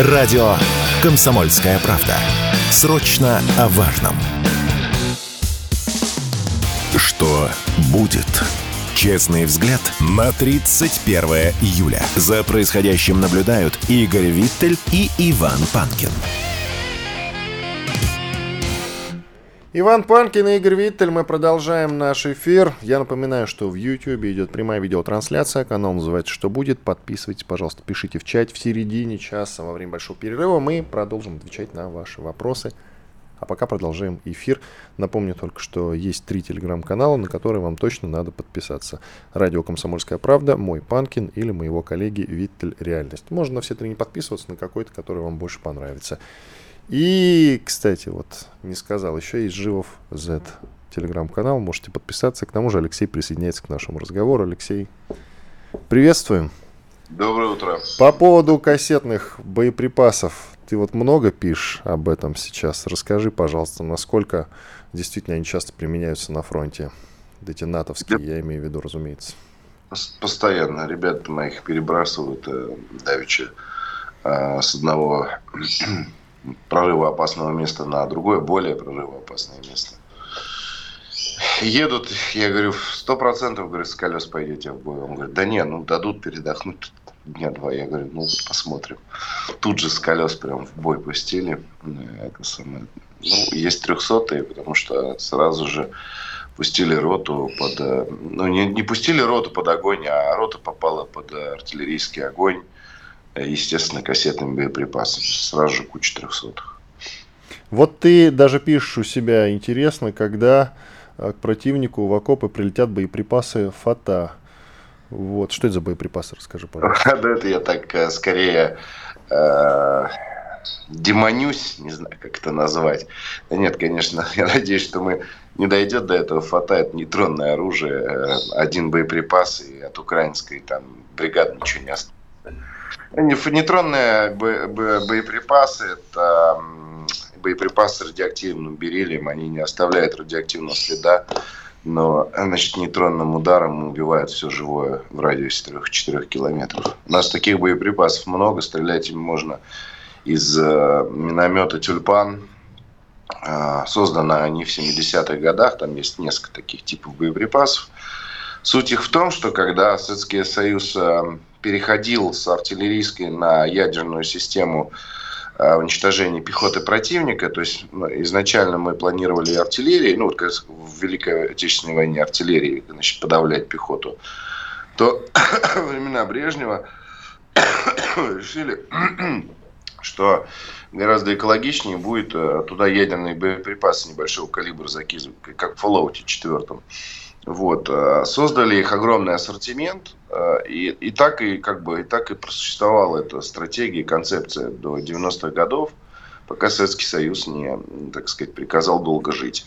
Радио «Комсомольская правда». Срочно о важном. Что будет? Честный взгляд на 31 июля. За происходящим наблюдают Игорь Виттель и Иван Панкин. Иван Панкин и Игорь Виттель, мы продолжаем наш эфир. Я напоминаю, что в YouTube идет прямая видеотрансляция, канал называется «Что будет?». Подписывайтесь, пожалуйста, пишите в чат в середине часа во время большого перерыва. Мы продолжим отвечать на ваши вопросы. А пока продолжаем эфир. Напомню только, что есть три телеграм-канала, на которые вам точно надо подписаться. Радио «Комсомольская правда», мой Панкин или моего коллеги Виттель «Реальность». Можно на все три не подписываться, на какой-то, который вам больше понравится. И, кстати, вот не сказал, еще есть Живов Z телеграм-канал, можете подписаться. К тому же Алексей присоединяется к нашему разговору. Алексей, приветствуем. Доброе утро. По поводу кассетных боеприпасов, ты вот много пишешь об этом сейчас. Расскажи, пожалуйста, насколько действительно они часто применяются на фронте. Эти натовские, я имею в виду, разумеется. Постоянно. Ребята моих перебрасывают э, давеча э, с одного прорыва опасного места на другое, более прорывоопасное место. Едут, я говорю, сто процентов, говорю, с колес пойдете в бой. Он говорит, да не, ну дадут передохнуть дня два. Я говорю, ну посмотрим. Тут же с колес прям в бой пустили. Это самое. Ну, есть трехсотые, потому что сразу же пустили роту под... Э, ну, не, не пустили роту под огонь, а рота попала под артиллерийский огонь естественно, кассетными боеприпасами. Сразу же куча трехсотых. Вот ты даже пишешь у себя, интересно, когда э, к противнику в окопы прилетят боеприпасы ФАТА. Вот, что это за боеприпасы, расскажи, пожалуйста. Да, это я так э, скорее э, демонюсь, не знаю, как это назвать. Да нет, конечно, я надеюсь, что мы не дойдет до этого. ФАТА – это нейтронное оружие, э, один боеприпас, и от украинской там бригады ничего не осталось. Нейтронные боеприпасы – это боеприпасы с радиоактивным бериллием. Они не оставляют радиоактивного следа, но значит, нейтронным ударом убивают все живое в радиусе 3-4 километров. У нас таких боеприпасов много, стрелять им можно из э, миномета «Тюльпан». Э, созданы они в 70-х годах, там есть несколько таких типов боеприпасов. Суть их в том, что когда Советский Союз э, переходил с артиллерийской на ядерную систему э, уничтожения пехоты противника. То есть ну, изначально мы планировали артиллерии, ну, вот в Великой Отечественной войне артиллерии, значит, подавлять пехоту, то времена Брежнева решили, что гораздо экологичнее будет э, туда ядерные боеприпасы небольшого калибра закидывать, как в Fallout 4. Вот. Э, создали их огромный ассортимент, э, и, и так и как бы и так и просуществовала эта стратегия, концепция до 90-х годов, пока Советский Союз не, так сказать, приказал долго жить.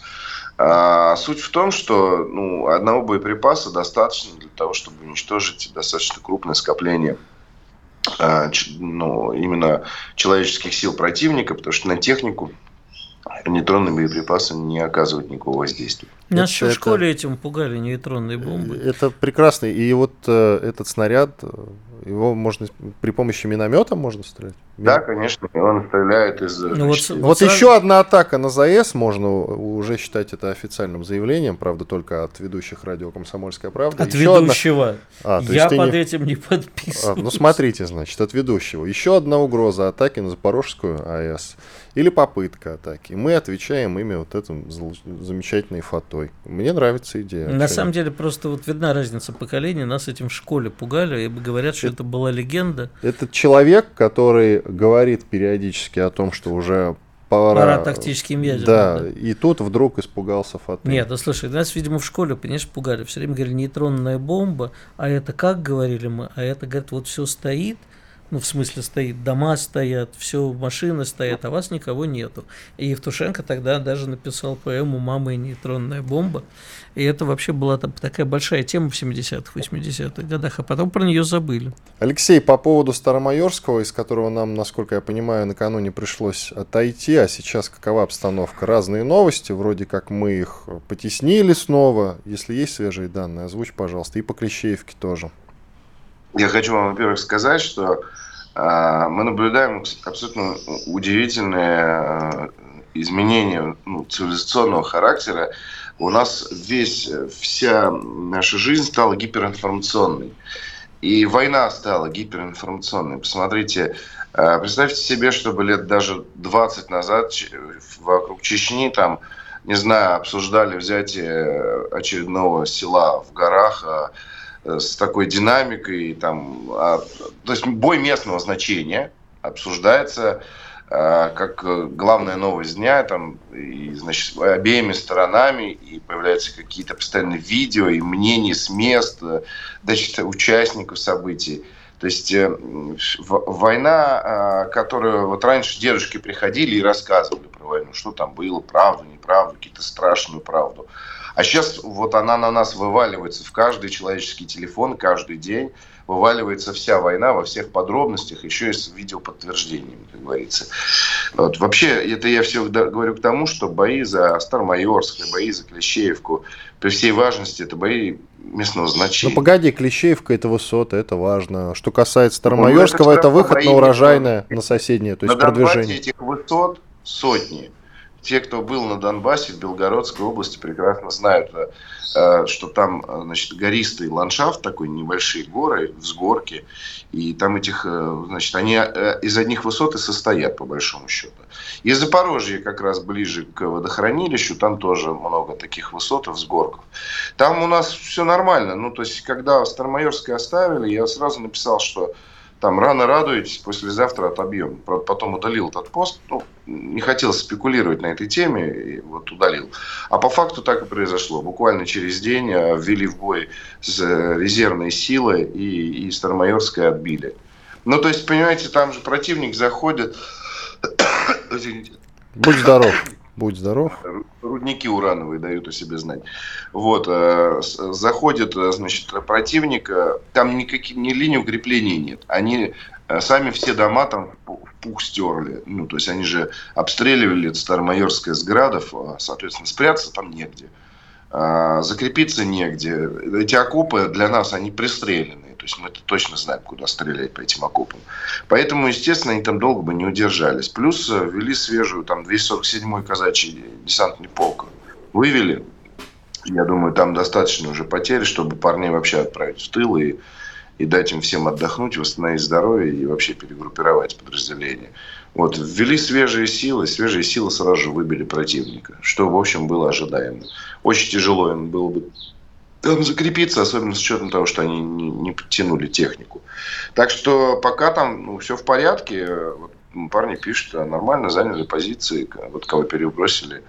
А, суть в том, что ну, одного боеприпаса достаточно для того, чтобы уничтожить достаточно крупное скопление а, ну, именно человеческих сил противника, потому что на технику нейтронные боеприпасы не оказывают никакого воздействия. Нас еще в школе этим пугали нейтронные бомбы. Это прекрасно. И вот э, этот снаряд, э, его можно при помощи миномета можно стрелять? Да, конечно, и он стреляет из... Ну, вот, вот сразу... еще одна атака на ЗАЭС, можно уже считать это официальным заявлением, правда, только от ведущих радио «Комсомольская правда». От еще ведущего. Одна... А, Я под не... этим не подписываюсь. А, ну, смотрите, значит, от ведущего. Еще одна угроза атаки на Запорожскую АЭС или попытка атаки. Мы отвечаем ими вот этим замечательной фатой. Мне нравится идея. На самом деле просто вот видна разница поколений. Нас этим в школе пугали и говорят, что это, это была легенда. Этот человек, который говорит периодически о том, что уже пора... Пора тактическим ядерным. Да, да, и тут вдруг испугался фаты. Нет, да слушай, нас, видимо, в школе, понимаешь, пугали. Все время говорили нейтронная бомба, а это как говорили мы? А это, говорит, вот все стоит, ну, в смысле, стоит, дома стоят, все, машины стоят, а вас никого нету. И Евтушенко тогда даже написал поэму «Мама и нейтронная бомба». И это вообще была там такая большая тема в 70-х, 80-х годах, а потом про нее забыли. Алексей, по поводу Старомайорского, из которого нам, насколько я понимаю, накануне пришлось отойти, а сейчас какова обстановка? Разные новости, вроде как мы их потеснили снова. Если есть свежие данные, озвучь, пожалуйста. И по Клещеевке тоже. Я хочу вам, во-первых, сказать, что а, мы наблюдаем абсолютно удивительные изменения ну, цивилизационного характера. У нас весь, вся наша жизнь стала гиперинформационной. И война стала гиперинформационной. Посмотрите, представьте себе, чтобы лет даже 20 назад вокруг Чечни там не знаю, обсуждали взятие очередного села в горах а, с такой динамикой, там, а, то есть бой местного значения обсуждается а, как главная новость дня, там, и, значит, обеими сторонами, и появляются какие-то постоянные видео и мнения с мест, значит, участников событий. То есть э, война, которую вот раньше дедушки приходили и рассказывали про войну, что там было, правду, неправду, какие-то страшную правду. А сейчас вот она на нас вываливается в каждый человеческий телефон, каждый день вываливается вся война во всех подробностях, еще и с видеоподтверждениями, как говорится. Вот. Вообще, это я все говорю к тому, что бои за Старомайорск, бои за Клещеевку, при всей важности, это бои местного значения. Ну погоди, Клещеевка это высота, это важно. Что касается Старомайорского, ну, это, это выход на урожайное, на соседнее, то есть на продвижение. этих высот сотни. Те, кто был на Донбассе, в Белгородской области, прекрасно знают, э, что там значит, гористый ландшафт, такой небольшие горы, взгорки, и там этих, э, значит, они э, из одних высот и состоят, по большому счету. И Запорожье как раз ближе к водохранилищу, там тоже много таких высот и взгорков. Там у нас все нормально. Ну, то есть, когда Старомайорское оставили, я сразу написал, что там рано радуетесь, послезавтра отобьем. Потом удалил этот пост. Ну, не хотел спекулировать на этой теме, и вот удалил. А по факту так и произошло. Буквально через день э, ввели в бой с э, резервной силой и, и Старомайорское отбили. Ну, то есть, понимаете, там же противник заходит... Будь здоров. Будь здоров. Рудники урановые дают о себе знать. Вот, э, заходит, э, значит, противник, там никаких, ни линии укрепления нет. Они э, сами все дома там в пух стерли. Ну, то есть они же обстреливали Старомайорское с градов, а, соответственно, спрятаться там негде. А, закрепиться негде. Эти окопы для нас, они пристрелены. То есть мы это точно знаем, куда стрелять по этим окопам. Поэтому, естественно, они там долго бы не удержались. Плюс э, ввели свежую, там, 247-й казачий десантный полк. Вывели. Я думаю, там достаточно уже потерь, чтобы парней вообще отправить в тыл и, и дать им всем отдохнуть, восстановить здоровье и вообще перегруппировать подразделения. Вот, ввели свежие силы, свежие силы сразу же выбили противника, что, в общем, было ожидаемо. Очень тяжело им было бы там закрепиться, особенно с учетом того, что они не, не подтянули технику. Так что пока там ну, все в порядке. Вот, парни пишут, нормально заняли позиции, вот кого перебросили.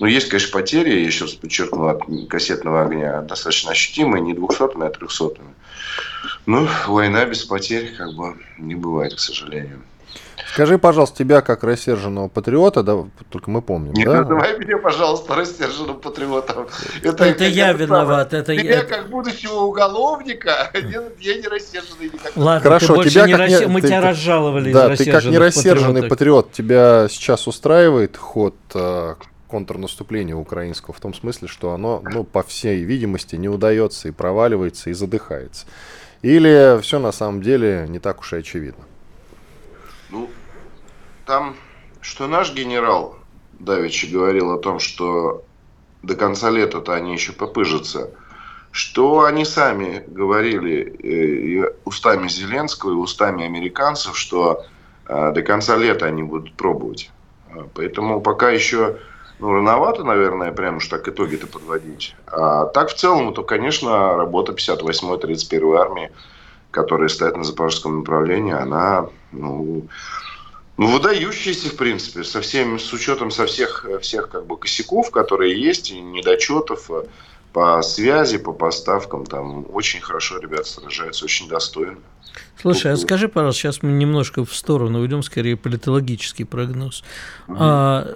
Ну, есть, конечно, потери, я еще раз подчеркну, от кассетного огня достаточно ощутимые, не двухсотыми, а трехсотыми. Ну, война без потерь как бы не бывает, к сожалению. Скажи, пожалуйста, тебя как рассерженного патриота, да, только мы помним, Не да? называй меня, пожалуйста, рассерженным патриотом. Это, это я виноват. Это тебя я... как будущего уголовника, я не рассерженный никак. Ладно, Хорошо, ты тебя не как не... мы ты, тебя разжаловали Да, ты как не рассерженный патриот, тебя сейчас устраивает ход э, контрнаступления украинского в том смысле, что оно, ну, по всей видимости, не удается и проваливается и задыхается. Или все на самом деле не так уж и очевидно? Ну, там, что наш генерал Давичи говорил о том, что до конца лета-то они еще попыжатся, что они сами говорили э, устами Зеленского и устами американцев, что э, до конца лета они будут пробовать. А, поэтому пока еще ну, рановато, наверное, прям уж так итоги-то подводить. А так в целом, то, конечно, работа 58-й, 31-й армии, которая стоит на запорожском направлении, она ну, ну, выдающиеся, в принципе, со всеми, с учетом со всех, всех как бы косяков, которые есть, и недочетов э, по связи, по поставкам, там очень хорошо ребята сражаются, очень достойно. Слушай, а скажи, пожалуйста, сейчас мы немножко в сторону уйдем, скорее политологический прогноз. Угу. А,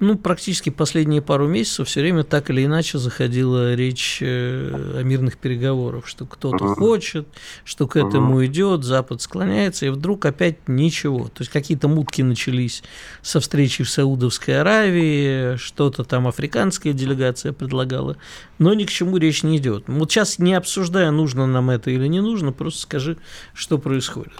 ну, практически последние пару месяцев все время так или иначе заходила речь э, о мирных переговорах, что кто-то uh-huh. хочет, что к этому uh-huh. идет, Запад склоняется, и вдруг опять ничего. То есть какие-то мутки начались со встречи в Саудовской Аравии, что-то там африканская делегация предлагала, но ни к чему речь не идет. Вот сейчас не обсуждая, нужно нам это или не нужно, просто скажи, что происходит.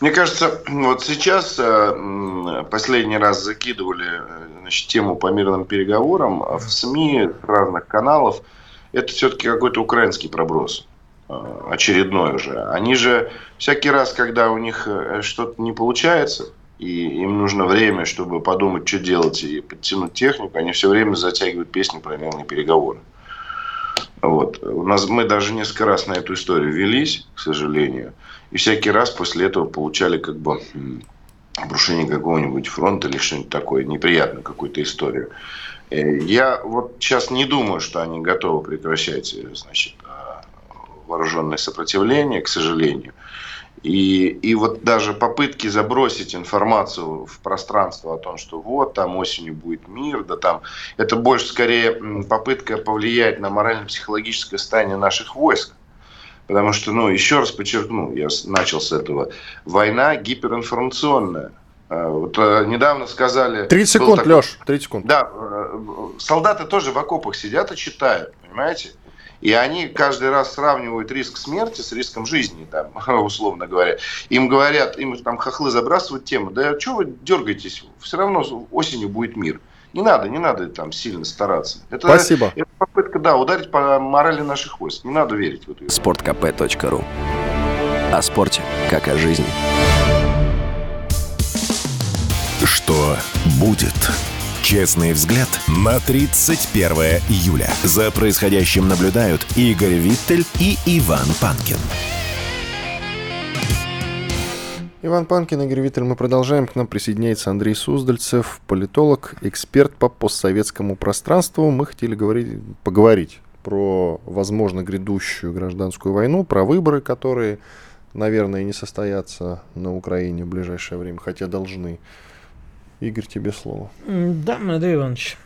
Мне кажется, вот сейчас э, последний раз закидывали значит, тему по мирным переговорам а в СМИ разных каналов. Это все-таки какой-то украинский проброс очередной уже. Они же всякий раз, когда у них что-то не получается, и им нужно время, чтобы подумать, что делать и подтянуть технику, они все время затягивают песни про мирные переговоры. Вот. У нас, мы даже несколько раз на эту историю велись, к сожалению, и всякий раз после этого получали как бы обрушение какого-нибудь фронта или что-нибудь такое, неприятную какую-то историю. Э, я вот сейчас не думаю, что они готовы прекращать значит, а, вооруженное сопротивление, к сожалению. И, и вот даже попытки забросить информацию в пространство о том, что вот там осенью будет мир, да там, это больше скорее попытка повлиять на морально-психологическое состояние наших войск. Потому что, ну, еще раз подчеркну, я начал с этого, война гиперинформационная. А, вот э, недавно сказали... 30 секунд, такой, Леш, 30 секунд. Да, э, солдаты тоже в окопах сидят и читают, понимаете? И они каждый раз сравнивают риск смерти с риском жизни, там, условно говоря. Им говорят, им там хохлы забрасывают тему, да что вы дергаетесь, все равно осенью будет мир. Не надо, не надо там сильно стараться. Это, Спасибо. Это попытка, да, ударить по морали наших войск. Не надо верить в эту. Спорткп.ру О спорте, как о жизни. Что будет? Честный взгляд на 31 июля. За происходящим наблюдают Игорь Виттель и Иван Панкин. Иван Панкин, Игорь Виттель. Мы продолжаем. К нам присоединяется Андрей Суздальцев, политолог, эксперт по постсоветскому пространству. Мы хотели говорить, поговорить про, возможно, грядущую гражданскую войну, про выборы, которые, наверное, не состоятся на Украине в ближайшее время, хотя должны. Игорь, тебе слово. Да, Андрей Иванович.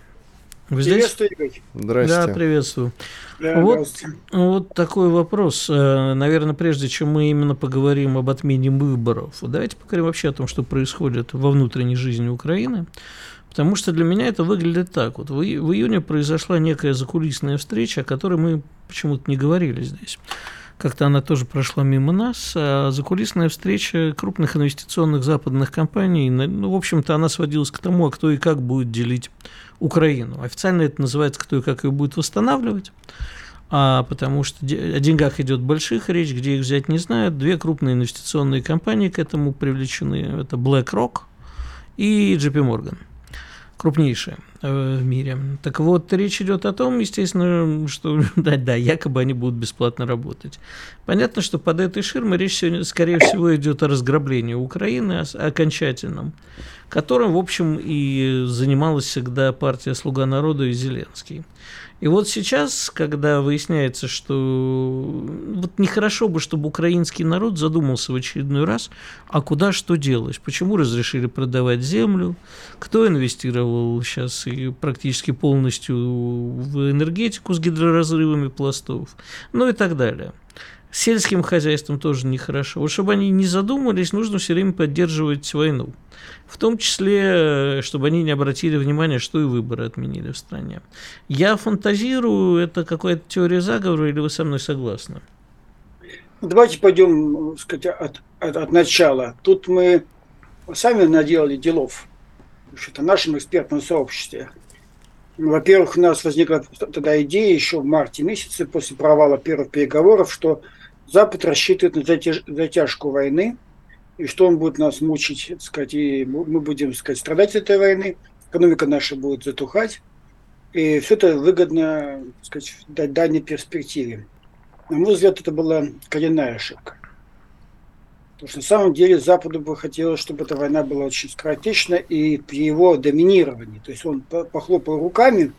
Вы здесь? Игорь. Здрасте. Да, приветствую. Да, вот, вот такой вопрос. Э, наверное, прежде чем мы именно поговорим об отмене выборов, давайте поговорим вообще о том, что происходит во внутренней жизни Украины. Потому что для меня это выглядит так. Вот в, в июне произошла некая закулисная встреча, о которой мы почему-то не говорили здесь. Как-то она тоже прошла мимо нас. А закулисная встреча крупных инвестиционных западных компаний, ну, в общем-то, она сводилась к тому, а кто и как будет делить Украину. Официально это называется «кто и как ее будет восстанавливать». А потому что о деньгах идет больших речь, где их взять не знают. Две крупные инвестиционные компании к этому привлечены. Это BlackRock и JP Morgan крупнейшие э, в мире. Так вот, речь идет о том, естественно, что да, да, якобы они будут бесплатно работать. Понятно, что под этой ширмой речь сегодня, скорее всего, идет о разграблении Украины окончательном, которым, в общем, и занималась всегда партия «Слуга народа» и Зеленский. И вот сейчас, когда выясняется, что вот нехорошо бы, чтобы украинский народ задумался в очередной раз, а куда что делать, почему разрешили продавать землю, кто инвестировал сейчас и практически полностью в энергетику с гидроразрывами пластов, ну и так далее сельским хозяйством тоже нехорошо. Вот чтобы они не задумались, нужно все время поддерживать войну. В том числе, э, чтобы они не обратили внимания, что и выборы отменили в стране. Я фантазирую, это какая-то теория заговора, или вы со мной согласны? Давайте пойдем сказать, от, от, от начала. Тут мы сами наделали делов в нашем экспертном сообществе. Во-первых, у нас возникла тогда идея еще в марте месяце после провала первых переговоров, что Запад рассчитывает на затяжку войны, и что он будет нас мучить, так сказать, и мы будем, так сказать, страдать от этой войны, экономика наша будет затухать, и все это выгодно, так сказать, в дальней перспективе. На мой взгляд, это была коренная ошибка. Потому что на самом деле Западу бы хотелось, чтобы эта война была очень скоротечна и при его доминировании. То есть он похлопал руками,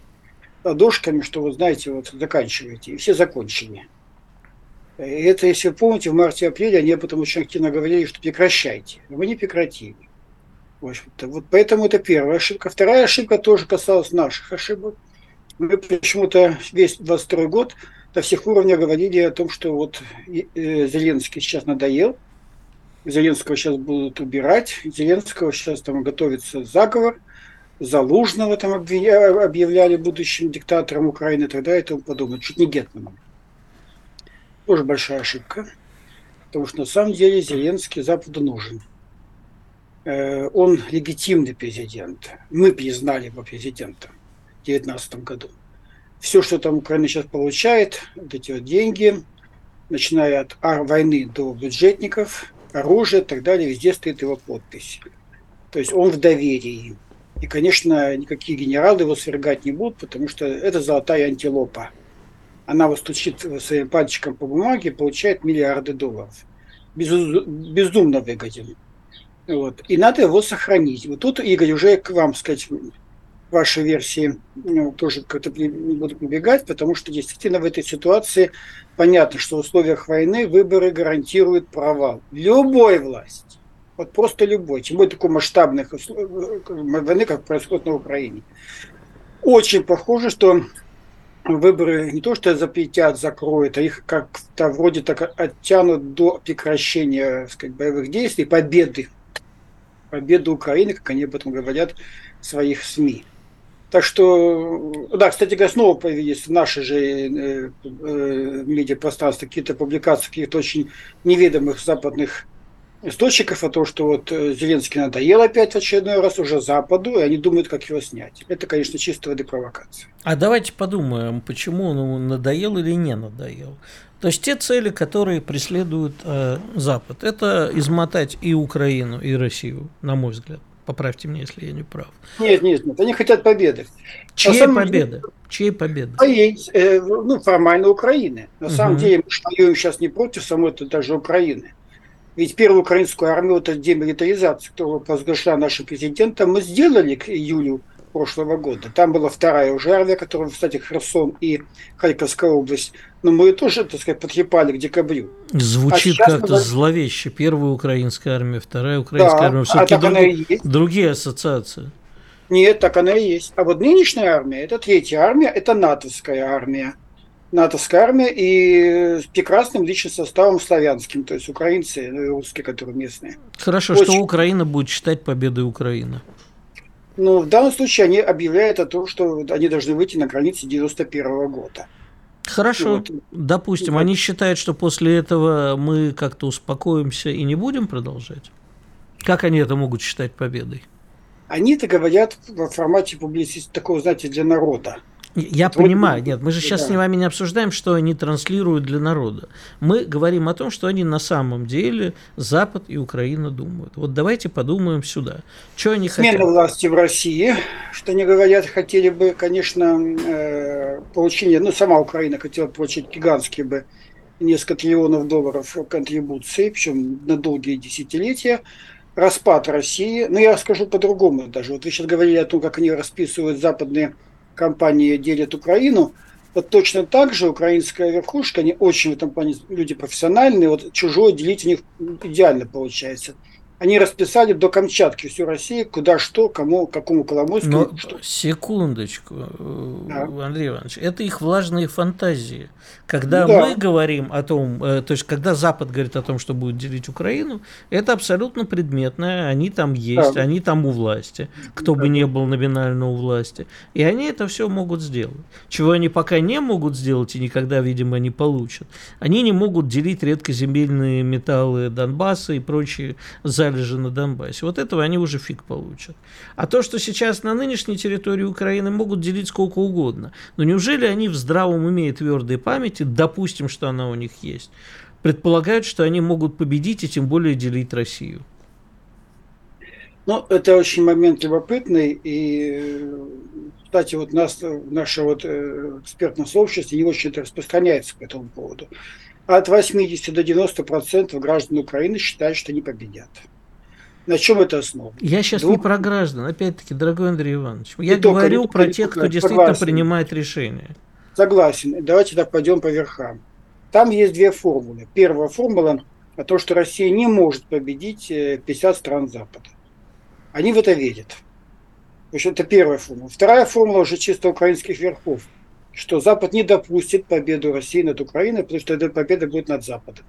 ладошками, что вы знаете, вот заканчиваете, и все закончили. Это, если вы помните, в марте-апреле они об этом очень активно говорили, что прекращайте. Мы не прекратили. В общем-то, вот поэтому это первая ошибка. Вторая ошибка тоже касалась наших ошибок. Мы почему-то весь 22 год до всех уровней говорили о том, что вот э, Зеленский сейчас надоел, Зеленского сейчас будут убирать, Зеленского сейчас там готовится заговор, Залужного там объявляли будущим диктатором Украины и так далее и тому подобное, чуть не Гетманом тоже большая ошибка. Потому что на самом деле Зеленский Западу нужен. Э, он легитимный президент. Мы признали его президентом в 2019 году. Все, что там Украина сейчас получает, вот эти вот деньги, начиная от войны до бюджетников, оружия и так далее, везде стоит его подпись. То есть он в доверии. И, конечно, никакие генералы его свергать не будут, потому что это золотая антилопа. Она вот стучит своим пальчиком по бумаге и получает миллиарды долларов. Безумно выгоден. Вот. И надо его сохранить. Вот тут, Игорь, уже к вам сказать, вашей версии ну, тоже как-то не буду прибегать, потому что действительно в этой ситуации понятно, что в условиях войны выборы гарантируют провал любой власти. Вот просто любой. Тем более такой масштабной войны, как происходит на Украине. Очень похоже, что выборы не то что запретят, закроют, а их как-то вроде так оттянут до прекращения сказать, боевых действий, победы. Победы Украины, как они об этом говорят в своих СМИ. Так что, да, кстати говоря, снова появились в нашей же э, э, медиапространстве какие-то публикации каких-то очень неведомых западных источников о том, что вот э, Зеленский надоел опять в очередной раз уже Западу, и они думают, как его снять. Это, конечно, чисто воды провокация. А давайте подумаем, почему он надоел или не надоел. То есть те цели, которые преследует э, Запад, это измотать и Украину, и Россию, на мой взгляд. Поправьте меня, если я не прав. Нет, нет, нет, они хотят победы. Чьей самом... победы? Чьей победы? Своей, э, ну, формально Украины. На угу. самом деле мы воюем сейчас не против самой даже Украины. Ведь первую украинскую армию, эту демилитаризацию, которую возглашал наш президент, мы сделали к июлю прошлого года. Там была вторая уже армия, которая, кстати, Херсон и Харьковская область. Но мы ее тоже, так сказать, потрепали к декабрю. Звучит а как-то мы... зловеще. Первая украинская армия, вторая украинская да, армия. Все-таки а друг... другие ассоциации. Нет, так она и есть. А вот нынешняя армия, это третья армия, это натовская армия. Натовская армия и с прекрасным личным составом славянским, то есть украинцы ну и русские, которые местные. Хорошо, Очень... что Украина будет считать победой Украины? Ну, в данном случае они объявляют о том, что они должны выйти на границе 91 года. Хорошо, вот. допустим, вот. они считают, что после этого мы как-то успокоимся и не будем продолжать? Как они это могут считать победой? Они это говорят в формате публицистики такого, знаете, для народа. Я вот понимаю, нет, мы же сейчас да. с вами не обсуждаем, что они транслируют для народа. Мы говорим о том, что они на самом деле Запад и Украина думают. Вот давайте подумаем сюда. Что они Смена хотят? власти в России, что они говорят, хотели бы, конечно, э, получение, ну, сама Украина хотела получить гигантские бы несколько триллионов долларов контрибуции, причем на долгие десятилетия распад России. Но я скажу по-другому даже. Вот вы сейчас говорили о том, как они расписывают западные компании делят Украину, вот точно так же украинская верхушка, они очень в этом плане люди профессиональные, вот чужое делить у них идеально получается они расписали до Камчатки всю Россию, куда что, кому, какому Коломойскому. Но, что. Секундочку, да. Андрей Иванович, это их влажные фантазии. Когда да. мы говорим о том, э, то есть когда Запад говорит о том, что будет делить Украину, это абсолютно предметное, они там есть, да. они там у власти, кто да. бы не был номинально у власти, и они это все могут сделать. Чего они пока не могут сделать и никогда, видимо, не получат, они не могут делить редкоземельные металлы Донбасса и прочие за залежи на Донбассе. Вот этого они уже фиг получат. А то, что сейчас на нынешней территории Украины могут делить сколько угодно, но неужели они в здравом уме и твердой памяти, допустим, что она у них есть, предполагают, что они могут победить и тем более делить Россию? Ну, это очень момент любопытный, и, кстати, вот нас, наше вот э, экспертное сообщество не очень распространяется по этому поводу. От 80 до 90 процентов граждан Украины считают, что не победят. На чем это основано? Я сейчас Двух... не про граждан, опять-таки, дорогой Андрей Иванович. Я не говорю про тех, кто действительно согласен. принимает решения. Согласен. Давайте так пойдем по верхам. Там есть две формулы. Первая формула о том, что Россия не может победить 50 э, стран Запада. Они в это верят. То есть это первая формула. Вторая формула уже чисто украинских верхов, что Запад не допустит победу России над Украиной, потому что эта победа будет над Западом.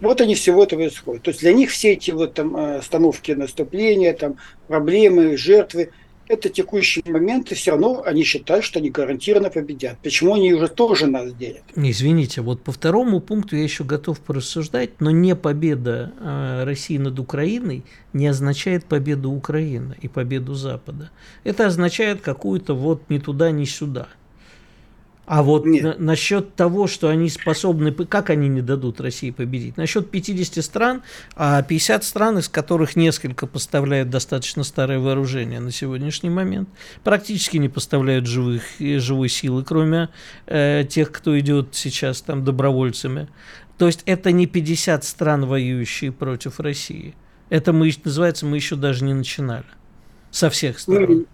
Вот они всего этого исходят. То есть для них все эти вот там э, остановки наступления, там проблемы, жертвы, это текущие моменты, все равно они считают, что они гарантированно победят. Почему они уже тоже нас делят? Извините, вот по второму пункту я еще готов порассуждать, но не победа э, России над Украиной не означает победу Украины и победу Запада. Это означает какую-то вот ни туда, ни сюда – а вот на, насчет того, что они способны, как они не дадут России победить? Насчет 50 стран, а 50 стран, из которых несколько поставляют достаточно старое вооружение на сегодняшний момент, практически не поставляют живых, живой силы, кроме э, тех, кто идет сейчас там добровольцами. То есть это не 50 стран, воюющие против России. Это мы, называется, мы еще даже не начинали. Со всех сторон.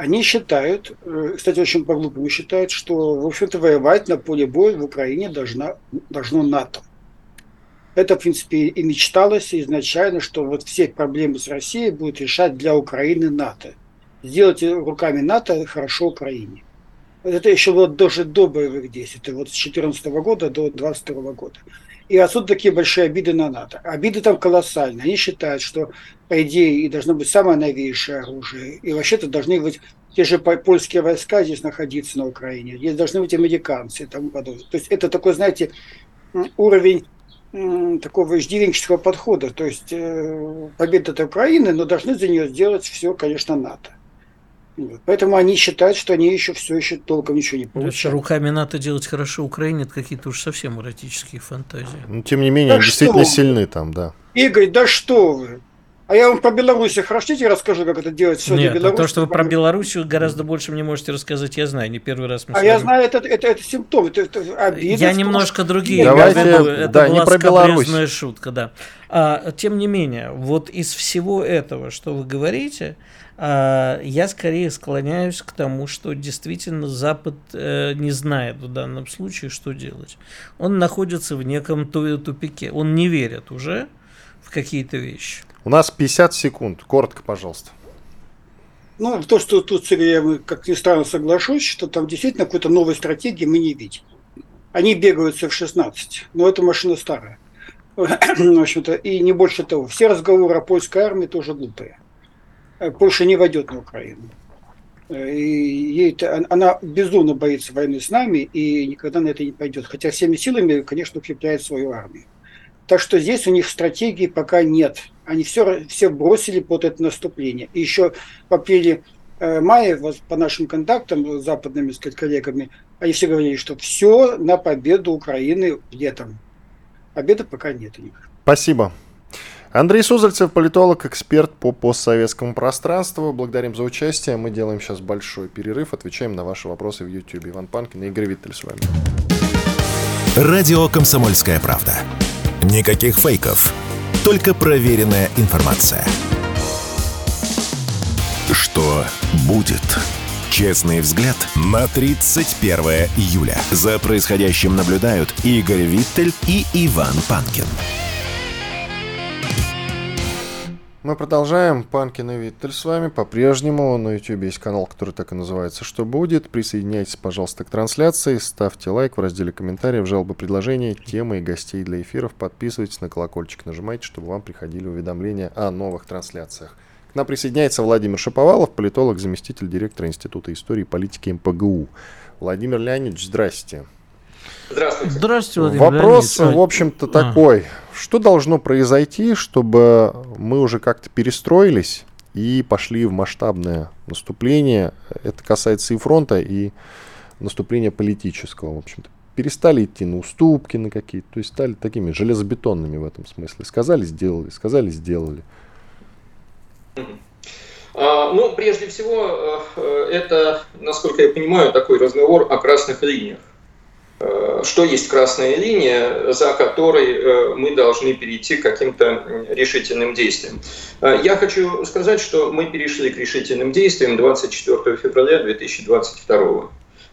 Они считают, э, кстати, очень по-глупому считают, что, в общем-то, воевать на поле боя в Украине должна, должно НАТО. Это, в принципе, и мечталось изначально, что вот все проблемы с Россией будет решать для Украины НАТО. Сделать руками НАТО хорошо Украине. Это еще вот даже до боевых действий, это вот с 2014 года до 2022 года. И отсюда такие большие обиды на НАТО. Обиды там колоссальные. Они считают, что, по идее, и должно быть самое новейшее оружие. И вообще-то должны быть те же польские войска здесь находиться на Украине. Здесь должны быть американцы и тому подобное. То есть это такой, знаете, уровень такого иждивенческого подхода. То есть э, победа это Украины, но должны за нее сделать все, конечно, НАТО. Поэтому они считают, что они еще все еще толком ничего не получают. Руками НАТО делать хорошо Украине, это какие-то уж совсем эротические фантазии. Ну, тем не менее, да они действительно сильны там, да. Игорь, да что вы? А я вам про Белоруссию хотите расскажу, как это делать сегодня Нет, Беларусь? то, что вы про Белоруссию гораздо больше мне можете рассказать, я знаю, не первый раз мы А я знаю, это, это, это симптом, это, это обида. Я немножко другие. Давайте, это да, была не про Беларусь. шутка, да. А, тем не менее, вот из всего этого, что вы говорите, а, я скорее склоняюсь к тому, что действительно Запад э, не знает в данном случае, что делать. Он находится в неком тупике. Он не верит уже какие-то вещи. У нас 50 секунд. Коротко, пожалуйста. Ну, то, что тут, я как ни странно, соглашусь, что там действительно какой-то новой стратегии мы не видим. Они бегают в 16, но эта машина старая. В общем-то, и не больше того. Все разговоры о польской армии тоже глупые. Э, Польша не войдет на Украину. Э, и ей она безумно боится войны с нами и никогда на это не пойдет. Хотя всеми силами, конечно, укрепляет свою армию. Так что здесь у них стратегии пока нет. Они все, все бросили под это наступление. И еще в апреле э, мае, вот по нашим контактам с западными сказать, коллегами, они все говорили, что все на победу Украины летом. Победы пока нет у них. Спасибо. Андрей Сузальцев, политолог, эксперт по постсоветскому пространству. Благодарим за участие. Мы делаем сейчас большой перерыв. Отвечаем на ваши вопросы в YouTube. Иван Панкин и Игорь Виттель с вами. Радио «Комсомольская правда». Никаких фейков. Только проверенная информация. Что будет? Честный взгляд на 31 июля. За происходящим наблюдают Игорь Виттель и Иван Панкин. Мы продолжаем. Панкин и Виттель с вами. По-прежнему на YouTube есть канал, который так и называется «Что будет?». Присоединяйтесь, пожалуйста, к трансляции. Ставьте лайк в разделе комментариев, жалобы, предложения, темы и гостей для эфиров. Подписывайтесь на колокольчик, нажимайте, чтобы вам приходили уведомления о новых трансляциях. К нам присоединяется Владимир Шаповалов, политолог, заместитель директора Института истории и политики МПГУ. Владимир Леонидович, здрасте. Здравствуйте. Здравствуйте, Владимир Вопрос, Леонидович. в общем-то, а. такой. Что должно произойти, чтобы мы уже как-то перестроились и пошли в масштабное наступление? Это касается и фронта, и наступления политического, в общем-то. Перестали идти на уступки на какие-то, то есть стали такими железобетонными в этом смысле. Сказали, сделали, сказали, сделали. А, ну, прежде всего, э, это, насколько я понимаю, такой разговор о красных линиях. Э, что есть красная линия, за которой э, мы должны перейти к каким-то решительным действиям. Э, я хочу сказать, что мы перешли к решительным действиям 24 февраля 2022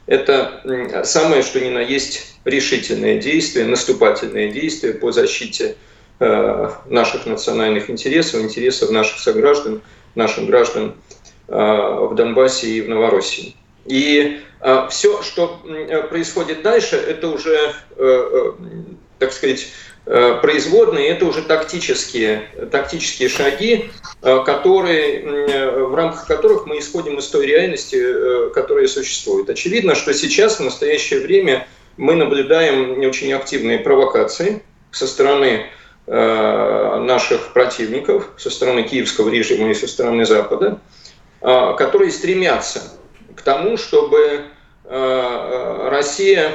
Это самое, что ни на есть решительное действие, наступательное действие по защите наших национальных интересов, интересов наших сограждан, наших граждан в Донбассе и в Новороссии. И э, все, что происходит дальше, это уже, э, э, так сказать, Э, производные – это уже тактические, тактические шаги, э, которые, э, в рамках которых мы исходим из той реальности, которая существует. Очевидно, что сейчас, в настоящее время, мы наблюдаем очень активные провокации со стороны наших противников, со стороны киевского режима и со стороны Запада, которые стремятся к тому, чтобы Россия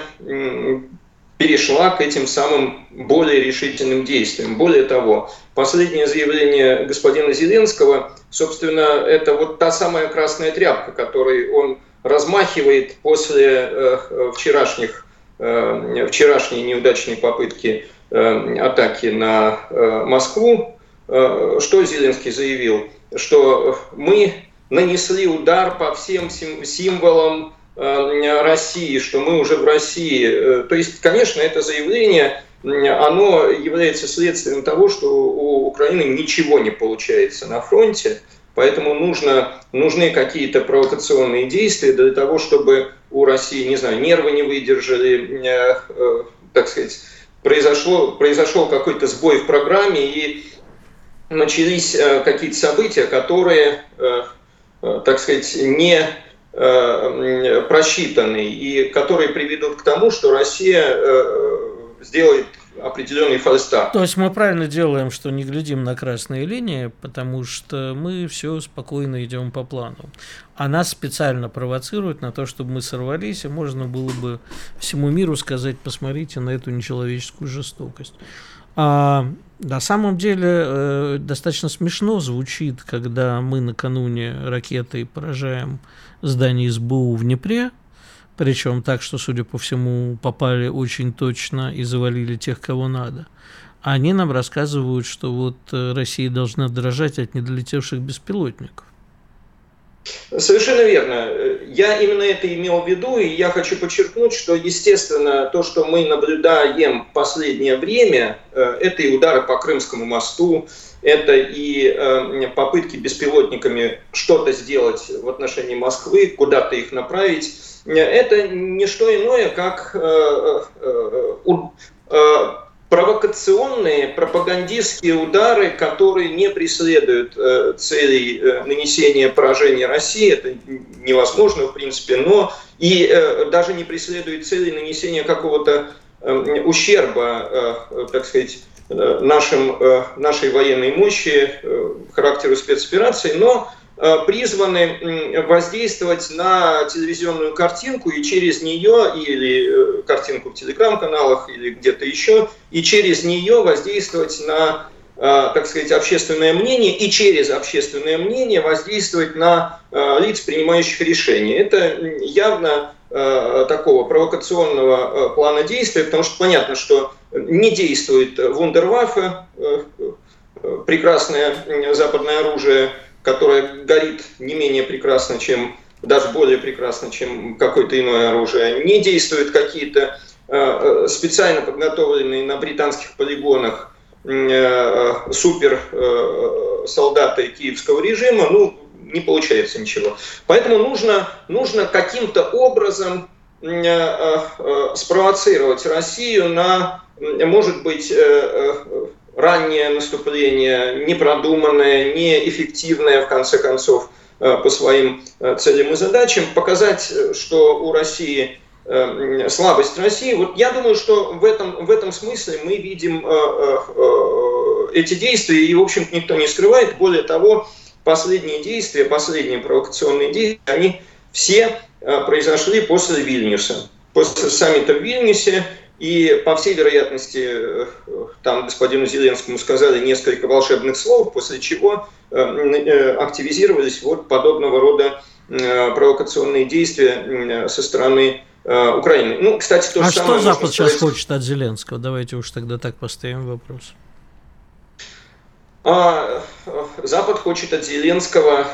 перешла к этим самым более решительным действиям. Более того, последнее заявление господина Зеленского, собственно, это вот та самая красная тряпка, которой он размахивает после э, вчерашних, э, вчерашней неудачной попытки э, атаки на э, Москву. Э, что Зеленский заявил? Что мы нанесли удар по всем символам Э, России, что мы уже в России. Э, то есть, конечно, это заявление, оно является следствием того, что у Украины ничего не получается на фронте, поэтому нужно, нужны какие-то провокационные действия для того, чтобы у России, не знаю, нервы не выдержали, э, так сказать, произошло, произошел какой-то сбой в программе и начались какие-то события, которые, так сказать, не Э, просчитанный и которые приведут к тому, что Россия э, сделает определенный фальстарт. То есть мы правильно делаем, что не глядим на красные линии, потому что мы все спокойно идем по плану. А нас специально провоцируют на то, чтобы мы сорвались, и можно было бы всему миру сказать, посмотрите на эту нечеловеческую жестокость. А, на самом деле э, достаточно смешно звучит, когда мы накануне ракетой поражаем здание СБУ в Днепре, причем так, что, судя по всему, попали очень точно и завалили тех, кого надо. Они нам рассказывают, что вот э, Россия должна дрожать от недолетевших беспилотников. Совершенно верно. Я именно это имел в виду, и я хочу подчеркнуть, что, естественно, то, что мы наблюдаем в последнее время, э, это и удары по Крымскому мосту, это и э, попытки беспилотниками что-то сделать в отношении Москвы, куда-то их направить. Это не что иное, как э, провокационные пропагандистские удары, которые не преследуют э, целей э, нанесения поражения России, это невозможно в принципе, но и э, даже не преследуют целей нанесения какого-то э, ущерба, э, так сказать, э, нашим, э, нашей военной мощи, э, характеру спецоперации, но призваны воздействовать на телевизионную картинку и через нее, или э, картинку в телеграм-каналах, или где-то еще, и через нее воздействовать на, э, так сказать, общественное мнение, и через общественное мнение воздействовать на лиц, принимающих решения. Это явно такого провокационного плана действия, потому что понятно, что не действует вундерваффе, прекрасное западное оружие, которое горит не менее прекрасно, чем даже более прекрасно, чем какое-то иное оружие. Не действуют какие-то э, э, специально подготовленные на британских полигонах э, супер солдаты киевского режима, ну, не получается ничего. Поэтому нужно, нужно каким-то образом спровоцировать Россию на, может быть, раннее наступление, непродуманное, неэффективное, в конце концов, э, по своим э, целям и задачам, показать, э, что у России слабость России. Вот я думаю, что в этом, в этом смысле мы видим эти действия, и, в общем-то, никто не скрывает. Более того, последние действия, последние провокационные действия, они все произошли после Вильнюса. После саммита в Вильнюсе и, по всей вероятности, э, там господину Зеленскому сказали несколько волшебных слов, после чего э, э, активизировались вот подобного рода провокационные действия со стороны Украины. Ну, кстати, то а что Запад сейчас хочет от Зеленского? Давайте уж тогда так поставим вопрос. А, Запад хочет от Зеленского,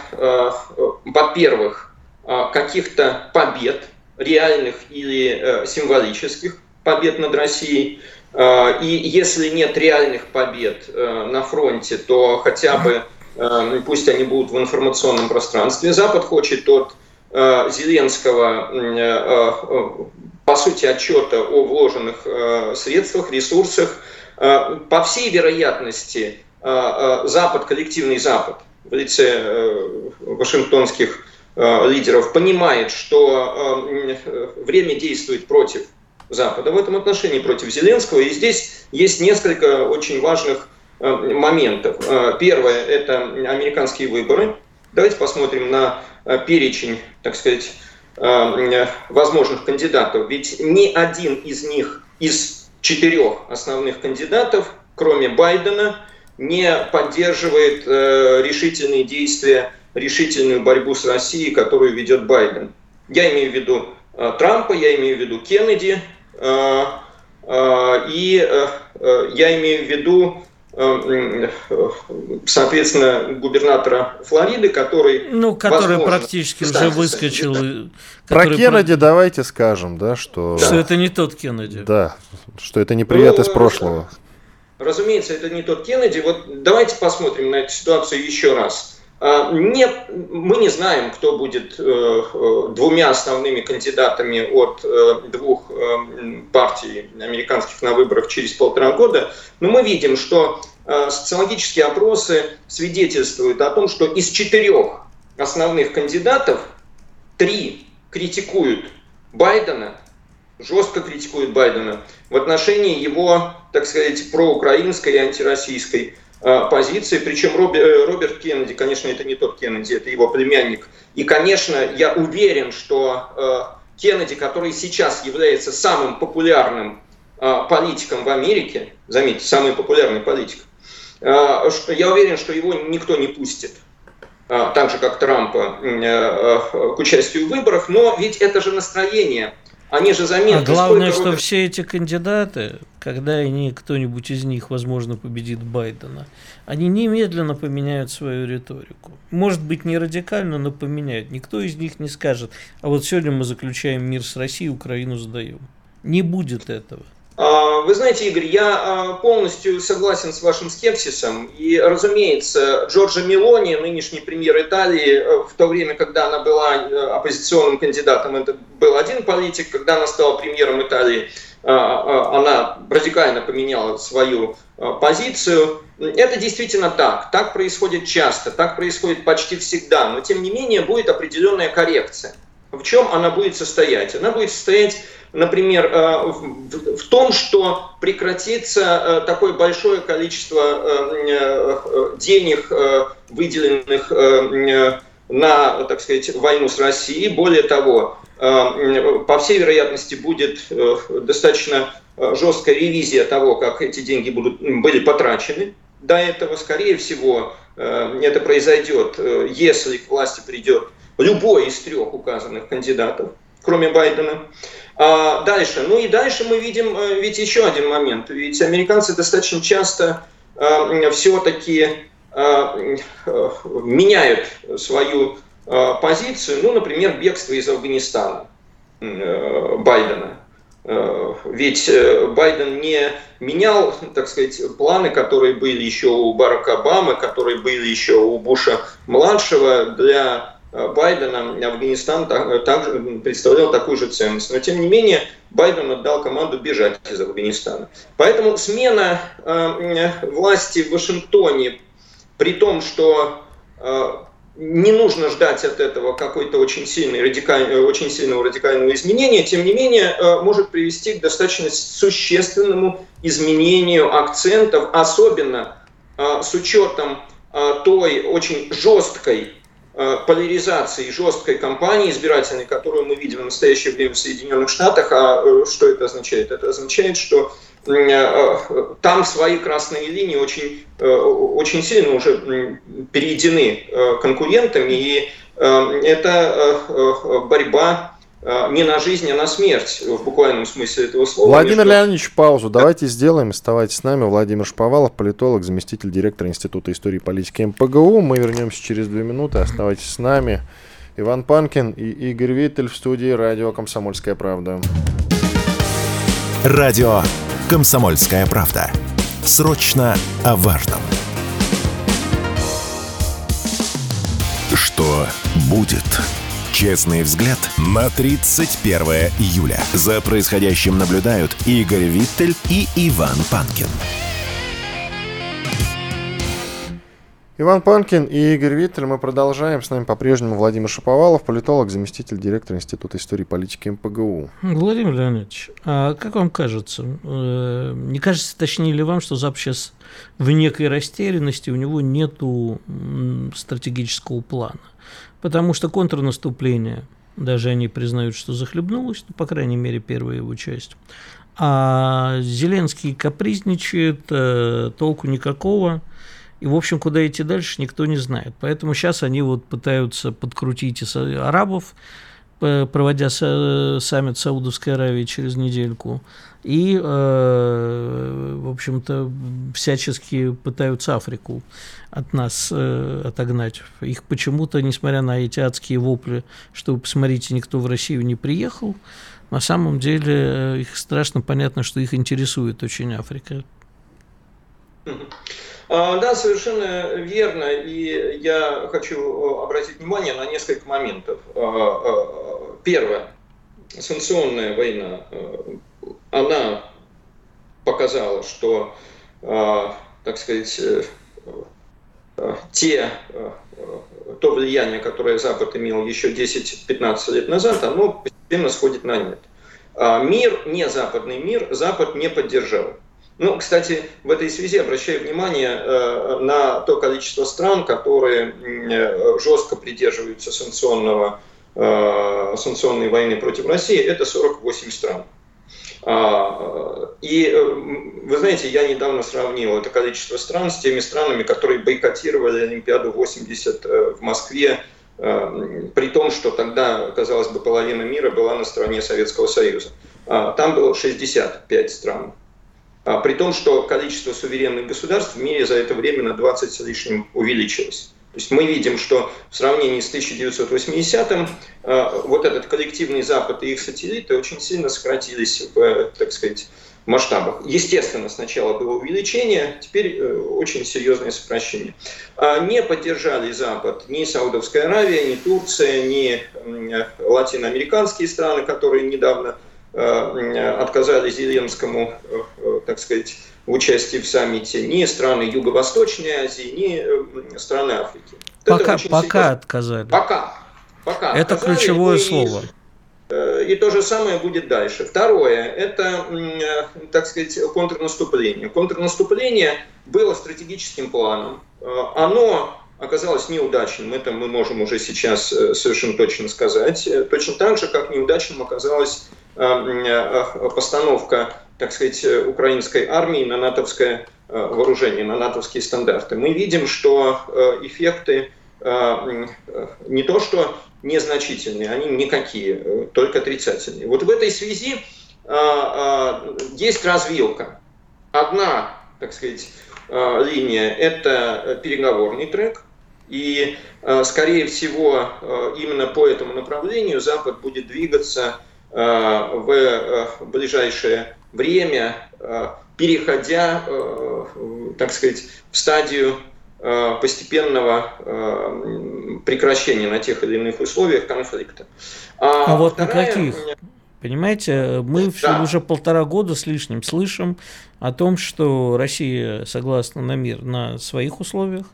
во-первых, каких-то побед, реальных или символических, побед над Россией. А, и если нет реальных побед э, на фронте, то хотя бы э, пусть они будут в информационном пространстве. Запад хочет от э, Зеленского, по сути, отчета о вложенных средствах, ресурсах, По всей вероятности, Запад, коллективный Запад в лице вашингтонских лидеров понимает, что время действует против Запада в этом отношении, против Зеленского. И здесь есть несколько очень важных моментов. Первое – это американские выборы. Давайте посмотрим на перечень, так сказать, возможных кандидатов. Ведь ни один из них, из четырех основных кандидатов, кроме Байдена, не поддерживает э, решительные действия, решительную борьбу с Россией, которую ведет Байден. Я имею в виду э, Трампа, я имею в виду Кеннеди, э, и я имею в виду соответственно, губернатора Флориды, который... Ну, который возможно, практически уже выскочил. Про Кеннеди про... давайте скажем, да, что... Что это не тот Кеннеди. Да, что это не привет ну, из прошлого. Разумеется, это не тот Кеннеди. Вот давайте посмотрим на эту ситуацию еще раз. А, не, мы не знаем, кто будет э, э, двумя основными кандидатами от э, двух партий американских на выборах через полтора года, но мы видим, что социологические опросы свидетельствуют о том, что из четырех основных кандидатов три критикуют Байдена, жестко критикуют Байдена в отношении его, так сказать, проукраинской и антироссийской позиции. Причем э, Роберт Кеннеди, конечно, это не тот Кеннеди, это его племянник. И, конечно, я уверен, что э, Кеннеди, который сейчас является самым популярным политиком в Америке, заметьте, самый популярный политик, я уверен, что его никто не пустит так же, как Трампа, к участию в выборах, но ведь это же настроение – они же заметны. А главное, что Роберт... все эти кандидаты, когда они, кто-нибудь из них, возможно, победит Байдена, они немедленно поменяют свою риторику. Может быть, не радикально, но поменяют. Никто из них не скажет, а вот сегодня мы заключаем мир с Россией, Украину сдаем. Не будет этого. А, вы знаете, Игорь, я а, полностью согласен с вашим скепсисом. И, разумеется, Джорджа Мелони, нынешний премьер Италии, э, в то время, когда она была э, оппозиционным кандидатом, это был один политик, когда она стала премьером Италии, а, она радикально поменяла свою позицию. Это действительно так. Так происходит часто, так происходит почти всегда. Но, тем не менее, будет определенная коррекция. В чем она будет состоять? Она будет состоять например, э, в том, что прекратится э, такое большое количество э, денег, выделенных на, так сказать, войну с Россией. Более того, по всей вероятности будет достаточно жесткая ревизия того, как эти деньги будут, были потрачены. До этого, скорее всего, это произойдет, если к власти придет любой из трех указанных кандидатов, кроме Байдена. А дальше. Ну и дальше мы видим э, ведь еще один момент. Ведь американцы достаточно часто э, все-таки э, меняют свою позицию. Ну, например, бегство из Афганистана Байдена. Ведь Байден не менял, так сказать, планы, которые были еще у Барака Обамы, которые были еще у Буша младшего для Байдена Афганистан э, также представлял такую же ценность. Но тем не менее Байден отдал команду бежать из Афганистана. Поэтому смена э, власти в Вашингтоне, при том, что не нужно ждать от этого какой-то очень, сильный, радикаль, очень сильного радикального изменения, тем не менее может привести к достаточно существенному изменению акцентов, особенно с учетом той очень жесткой Э, поляризации жесткой кампании избирательной, которую мы видим в настоящее время в Соединенных Штатах. А э, что это означает? Это означает, что э, там свои красные линии очень, очень сильно уже перейдены конкурентами, и это борьба не на жизнь, а на смерть, в буквальном смысле этого слова. Владимир между... Леонидович, паузу. Давайте сделаем. Оставайтесь с нами. Владимир Шповалов, политолог, заместитель директора Института истории и политики МПГУ. Мы вернемся через две минуты. Оставайтесь с нами. Иван Панкин и Игорь Виттель в студии радио «Комсомольская правда». Радио «Комсомольская правда». Срочно о важном. Что будет? Честный взгляд на 31 июля. За происходящим наблюдают Игорь Виттель и Иван Панкин. Иван Панкин и Игорь Виттель. Мы продолжаем. С нами по-прежнему Владимир Шаповалов, политолог, заместитель директора Института истории и политики МПГУ. Владимир Леонидович, а как вам кажется, э, не кажется, точнее ли вам, что Запад сейчас в некой растерянности, у него нет стратегического плана? Потому что контрнаступление, даже они признают, что захлебнулось, ну, по крайней мере, первая его часть. А Зеленский капризничает, э, толку никакого – и, в общем, куда идти дальше, никто не знает. Поэтому сейчас они вот пытаются подкрутить арабов, проводя саммит Саудовской Аравии через недельку. И, э, в общем-то, всячески пытаются Африку от нас э, отогнать. Их почему-то, несмотря на эти адские вопли, что, посмотрите, никто в Россию не приехал, на самом деле э, их страшно понятно, что их интересует очень Африка. А, да, совершенно верно. И я хочу э, обратить внимание на несколько моментов. А, а, первое. Санкционная война, э, она показала, что, так сказать, э, те, то влияние, которое Запад имел еще 10-15 лет назад, оно постепенно сходит на нет. Мир, не западный мир, Запад не поддержал. Ну, кстати, в этой связи обращаю внимание э, на то количество стран, которые э, жестко придерживаются санкционного, э, санкционной войны против России. Это 48 стран. А, и вы знаете, я недавно сравнил это количество стран с теми странами, которые бойкотировали Олимпиаду 80 в Москве, при том, что тогда, казалось бы, половина мира была на стороне Советского Союза. А, там было 65 стран. А, при том, что количество суверенных государств в мире за это время на 20 с лишним увеличилось. То есть мы видим, что в сравнении с 1980-м а, вот этот коллективный Запад и их сателлиты очень сильно сократились в, так сказать, масштабах. Естественно, сначала было увеличение, теперь э, очень серьезное сокращение. А не поддержали Запад ни Саудовская Аравия, ни Турция, ни латиноамериканские страны, которые недавно Э, отказали Зеленскому, э, э, так сказать, участии в саммите ни страны Юго-Восточной Азии, ни страны Африки. Пока, пока отказали. Пока. Пока Это отказали, ключевое и, слово. И то же самое будет дальше. Второе – это, так сказать, контрнаступление. Контрнаступление было стратегическим планом. Оно оказалось неудачным. Это мы можем уже сейчас совершенно точно сказать. Точно так же, как неудачным оказалось Э, постановка, так сказать, украинской армии на натовское э, вооружение, на натовские стандарты. Мы видим, что э, эффекты не то что незначительные, они никакие, только отрицательные. Вот в этой связи есть развилка. Одна, так сказать, линия – это переговорный трек, и, скорее всего, именно по этому направлению Запад будет двигаться Э, в э, ближайшее время, э, переходя, так сказать, в стадию постепенного прекращения на тех или иных условиях конфликта. А, а вот вторая... на каких? Понимаете, мы да. уже полтора года с лишним слышим о том, что Россия согласна на мир на своих условиях,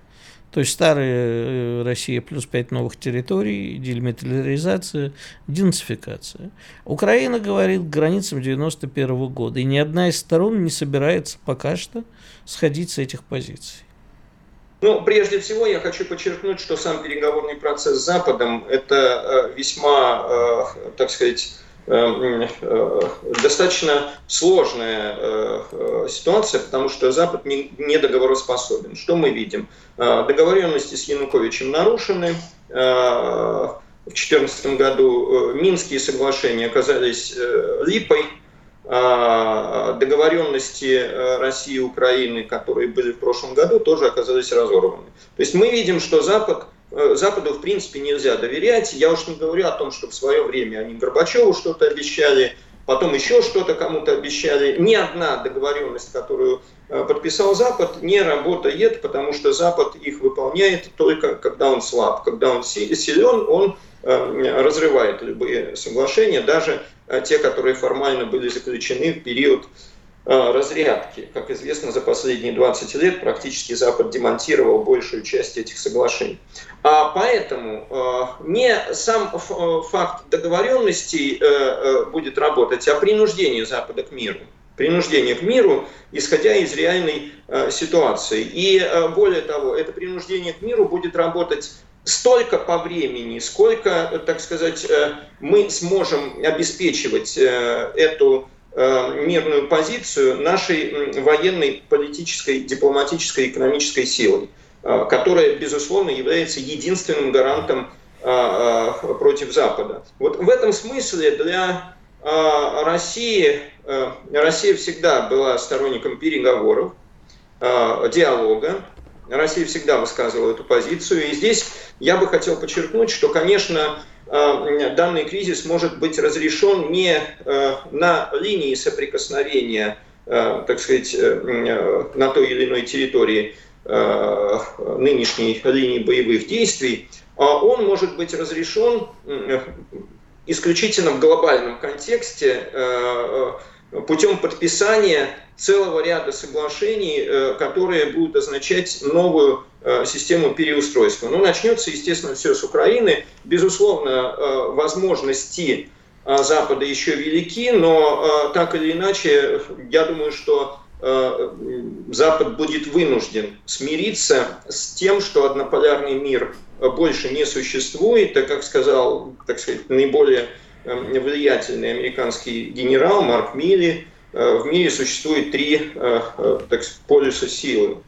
то есть старая э, Россия плюс пять новых территорий, демилитаризация, денацификация. Украина говорит к границам 91 года, и ни одна из сторон не собирается пока что сходить с этих позиций. Ну, прежде всего, я хочу подчеркнуть, что сам переговорный процесс с Западом – это э, весьма, э, так сказать, достаточно сложная э, ситуация, потому что Запад не, договороспособен. Что мы видим? Э, договоренности с Януковичем нарушены. В 2014 году Минские соглашения оказались липой. Договоренности России и Украины, которые были в прошлом году, тоже оказались разорваны. То есть мы видим, что Запад Э, Западу, в принципе, нельзя доверять. Я уж не говорю о том, что в свое время они Горбачеву что-то обещали, потом еще что-то кому-то обещали. Ни одна договоренность, которую э, подписал Запад, не работает, потому что Запад их выполняет только когда он слаб. Когда он силен, он э, разрывает любые соглашения, даже те, которые формально были заключены в период разрядки. Как известно, за последние 20 лет практически Запад демонтировал большую часть этих соглашений. А поэтому не сам факт договоренностей будет работать, а принуждение Запада к миру принуждение к миру, исходя из реальной э, ситуации. И э, более того, это принуждение к миру будет работать столько по времени, сколько, так сказать, э, мы сможем обеспечивать э, эту э, мирную позицию нашей военной, политической, дипломатической, экономической силой, э, которая, безусловно, является единственным гарантом э, э, против Запада. Вот в этом смысле для э, России Э, Россия всегда была сторонником переговоров, э, диалога. Россия всегда высказывала эту позицию. И здесь я бы хотел подчеркнуть, что, конечно, э, данный кризис может быть разрешен не на линии соприкосновения, так сказать, на той или иной территории нынешней линии боевых действий, а он может быть разрешен исключительно в глобальном контексте путем подписания целого ряда соглашений, э, которые будут означать новую э, систему переустройства. Ну, начнется, естественно, все с Украины. Безусловно, э, возможности Запада еще велики, но так или иначе, я думаю, что Запад будет вынужден смириться с тем, что однополярный мир больше не существует, так как сказал, так сказать, наиболее Эм, влиятельный американский генерал Марк Милли. Э, в мире существует три э, э, так полюса силы.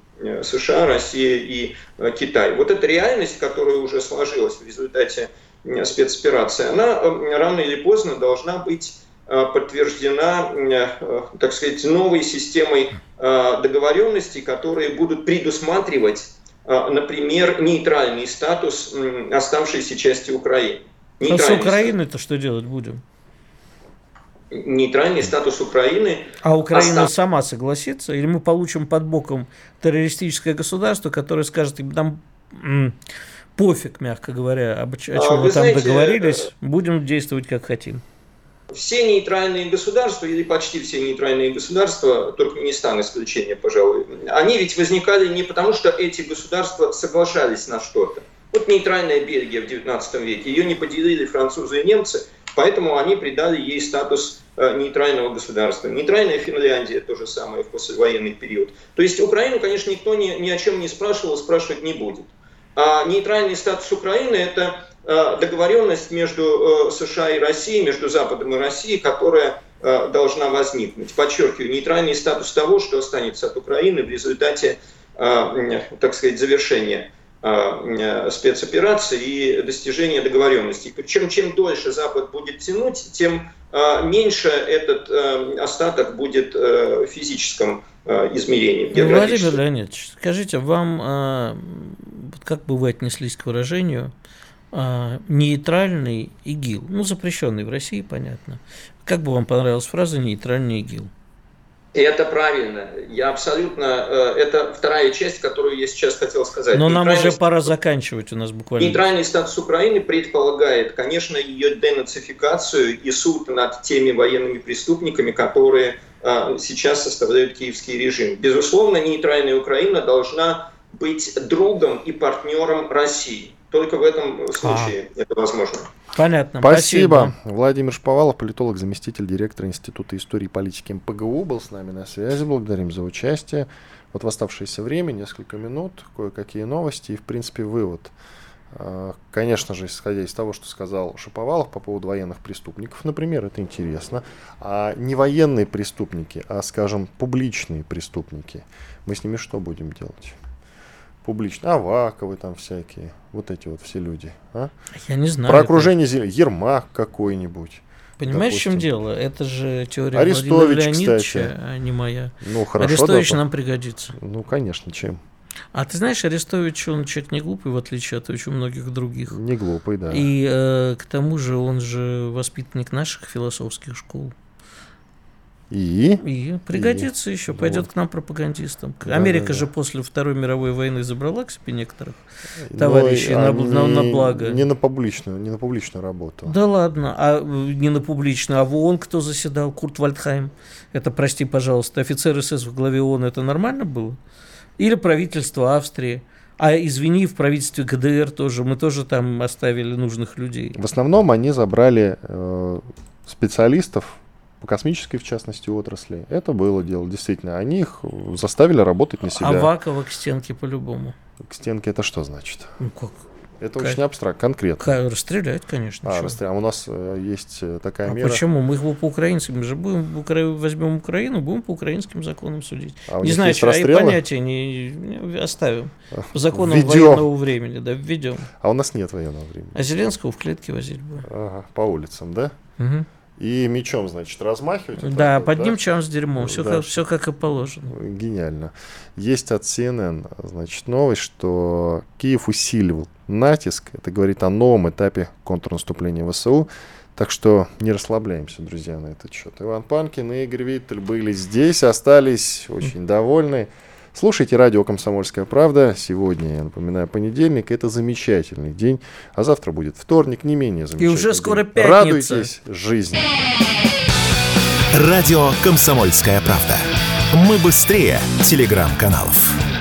США, Россия и Китай. Вот эта реальность, которая уже сложилась в результате спецоперации, она рано или поздно должна быть подтверждена, так сказать, новой системой договоренностей, которые будут предусматривать, например, нейтральный статус оставшейся части Украины. А с Украиной-то что делать будем? Нейтральный статус Украины. А Украина остав... сама согласится? Или мы получим под боком террористическое государство, которое скажет, нам пофиг, мягко говоря, об, о чем а, мы там знаете, договорились, э, будем действовать как хотим? Все нейтральные государства, или почти все нейтральные государства, Туркменистан исключение, пожалуй, они ведь возникали не потому, что эти государства соглашались на что-то. Вот нейтральная Бельгия в XIX веке, ее не поделили французы и немцы, поэтому они придали ей статус э, нейтрального государства. Нейтральная Финляндия то же самое в послевоенный период. То есть Украину, конечно, никто ни, ни о чем не спрашивал, спрашивать не будет. А нейтральный статус Украины – это э, договоренность между э, США и Россией, между Западом и Россией, которая должна возникнуть. Подчеркиваю, нейтральный статус того, что останется от Украины в результате, так сказать, завершения Э, спецоперации и достижения договоренностей. Причем чем дольше Запад будет тянуть, тем э, меньше этот э, остаток будет в физическом измерении. Ну, Владимир Леонидович, скажите, вам как бы вы отнеслись к выражению нейтральный ИГИЛ? Ну, запрещенный в России, понятно. Как бы вам понравилась фраза нейтральный ИГИЛ? И это правильно. Я абсолютно... Э, это вторая часть, которую я сейчас хотел сказать. Но нам уже пора заканчивать у нас буквально. Нейтральный статус Украины предполагает, конечно, ее денацификацию и суд над теми военными преступниками, которые э, сейчас составляют киевский режим. Безусловно, нейтральная Украина должна быть другом и партнером России. Только в этом случае а. это возможно. Понятно. Спасибо. Спасибо. Владимир Шповалов, политолог, заместитель директора Института истории и политики МПГУ, был с нами на связи. Благодарим за участие. Вот в оставшееся время, несколько минут, кое-какие новости и, в принципе, вывод. А, конечно же, исходя из того, что сказал Шаповалов по поводу военных преступников, например, это интересно. А не военные преступники, а, скажем, публичные преступники. Мы с ними что будем делать? Публично. Аваковы там всякие. Вот эти вот все люди. А? Я не знаю. Про окружение это... Ермак какой-нибудь. Понимаешь, допустим. в чем дело? Это же теория Арестович, кстати. а не моя. Ну, хорошо. Арестович да, нам пригодится. Ну, конечно, чем. А ты знаешь, Арестович, он человек не глупый, в отличие от очень многих других. Не глупый, да. И э, к тому же он же воспитанник наших философских школ. И? И пригодится еще, пойдет Вот. к нам пропагандистам. Да, Америка да, же да. после Второй мировой войны забрала к себе некоторых Ну, товарищей на, на- на благо. Не на публичную, не на публичную работу. Да ладно, а э, не на публичную, а в ООН кто заседал? Курт Вальдхайм. Это, прости, пожалуйста, офицер СС в главе ООН, это нормально было? Или правительство Австрии? А извини, в правительстве ГДР тоже, мы тоже там оставили нужных людей. В основном они забрали э, специалистов по космической, в частности, отрасли. Это было дело, действительно. Они их заставили работать на себя. Авакова к стенке по-любому. К стенке это что значит? Ну как? Это Как? очень абстракт, конкретно. Ка- Расстрелять, конечно. А, расстрел- а у нас э, есть э, такая А мера. почему? Мы их по украинским же будем, Укра- возьмем Украину, будем по украинским законам судить. А не знаю, а и понятия не, не- оставим. По законам Введём. военного времени, да, введем. А у нас нет военного времени. А Зеленского в клетке возить будем. Ага, по улицам, да? Мгм. И мечом, значит, размахивать. вот Да, вот, под да? ним чам с дерьмом. Все, Да, как, все как и положено. Гениально. Есть от CNN, значит, новость, что Киев усиливал натиск. Это говорит о новом этапе контрнаступления ВСУ. Так что не расслабляемся, друзья, на этот счет. Иван Панкин и Игорь Виттель были здесь, остались очень довольны. Слушайте радио «Комсомольская правда». Сегодня, я напоминаю, понедельник. Это замечательный день. А завтра будет вторник, не менее замечательный уже скоро день. пятница. Радуйтесь жизни. Радио «Комсомольская правда». Мы быстрее телеграм-каналов.